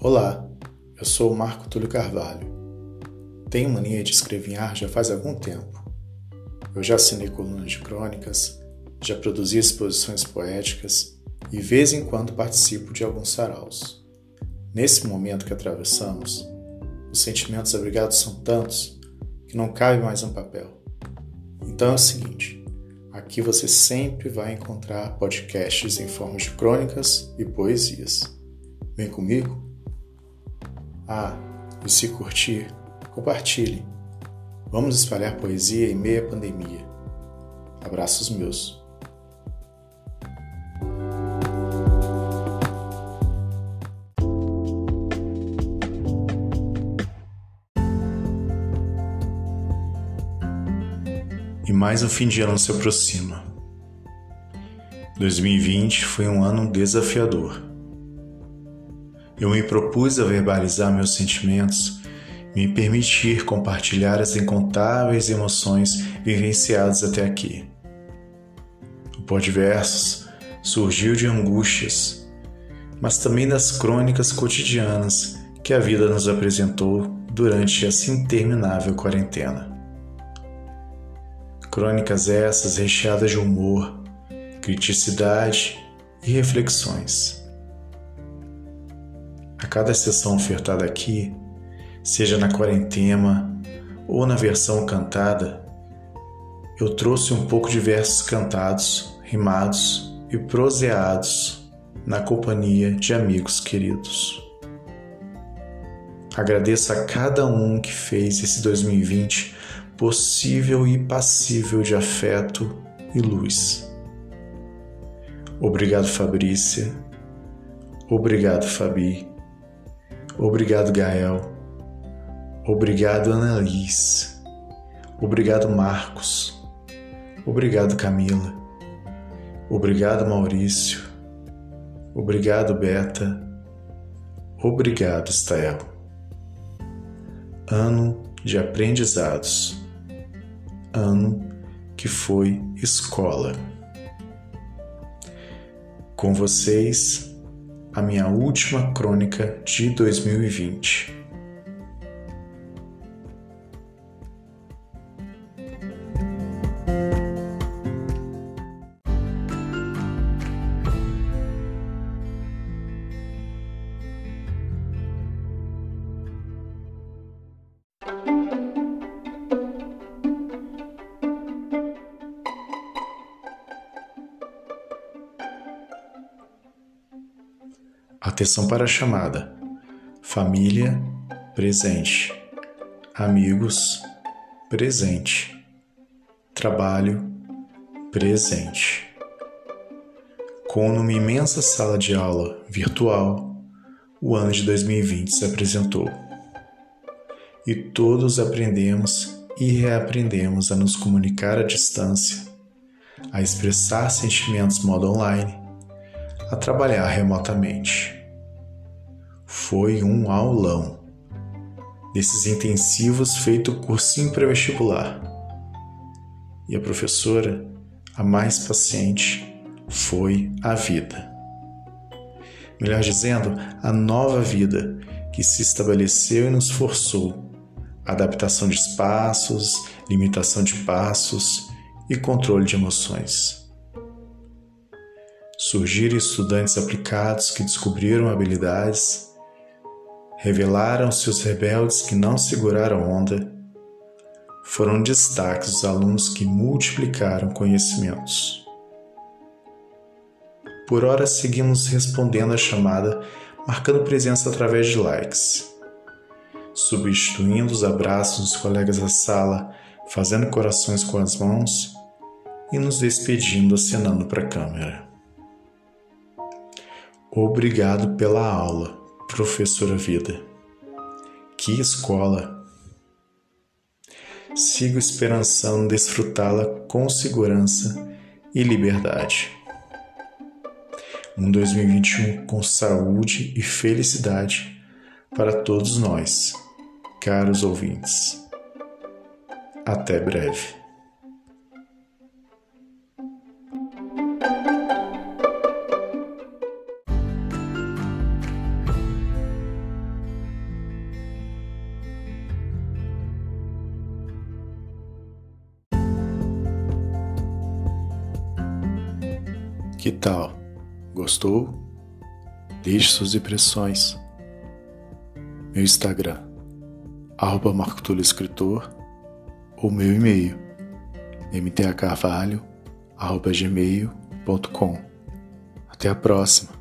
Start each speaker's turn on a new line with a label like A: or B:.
A: Olá, eu sou o Marco Túlio Carvalho. Tenho mania de escrever já faz algum tempo. Eu já assinei colunas de crônicas, já produzi exposições poéticas e, vez em quando, participo de alguns saraus. Nesse momento que atravessamos, os sentimentos abrigados são tantos que não cabe mais um papel. Então é o seguinte: aqui você sempre vai encontrar podcasts em forma de crônicas e poesias. Vem comigo? Ah, e se curtir, compartilhe. Vamos espalhar poesia em meia pandemia. Abraços meus. E mais um fim de ano se aproxima. 2020 foi um ano desafiador eu me propus a verbalizar meus sentimentos, me permitir compartilhar as incontáveis emoções vivenciadas até aqui. O Podversos surgiu de angústias, mas também das crônicas cotidianas que a vida nos apresentou durante essa interminável quarentena. Crônicas essas recheadas de humor, criticidade e reflexões cada sessão ofertada aqui, seja na quarentena ou na versão cantada, eu trouxe um pouco de versos cantados, rimados e proseados na companhia de amigos queridos. Agradeço a cada um que fez esse 2020 possível e passível de afeto e luz. Obrigado, Fabrícia. Obrigado, Fabi. Obrigado, Gael. Obrigado, Annalise. Obrigado, Marcos. Obrigado, Camila. Obrigado, Maurício. Obrigado, Beta. Obrigado, Stael. Ano de aprendizados. Ano que foi escola. Com vocês, a minha última crônica de 2020. Atenção para a chamada. Família, presente. Amigos, presente. Trabalho, presente. Com uma imensa sala de aula virtual, o ano de 2020 se apresentou. E todos aprendemos e reaprendemos a nos comunicar à distância, a expressar sentimentos modo online a trabalhar remotamente. Foi um aulão desses intensivos feito cursinho pré-vestibular. E a professora, a mais paciente, foi a vida. Melhor dizendo, a nova vida que se estabeleceu e nos forçou. Adaptação de espaços, limitação de passos e controle de emoções. Surgiram estudantes aplicados que descobriram habilidades, revelaram-se os rebeldes que não seguraram onda, foram destaques os alunos que multiplicaram conhecimentos. Por hora seguimos respondendo a chamada, marcando presença através de likes, substituindo os abraços dos colegas da sala, fazendo corações com as mãos e nos despedindo acenando para a câmera. Obrigado pela aula, professora Vida. Que escola! Sigo esperançando desfrutá-la com segurança e liberdade. Um 2021 com saúde e felicidade para todos nós, caros ouvintes. Até breve. Que tal? Gostou? Deixe suas impressões. Meu Instagram, arroba Escritor, ou meu e-mail, mtacarvalho.gmail.com. Até a próxima!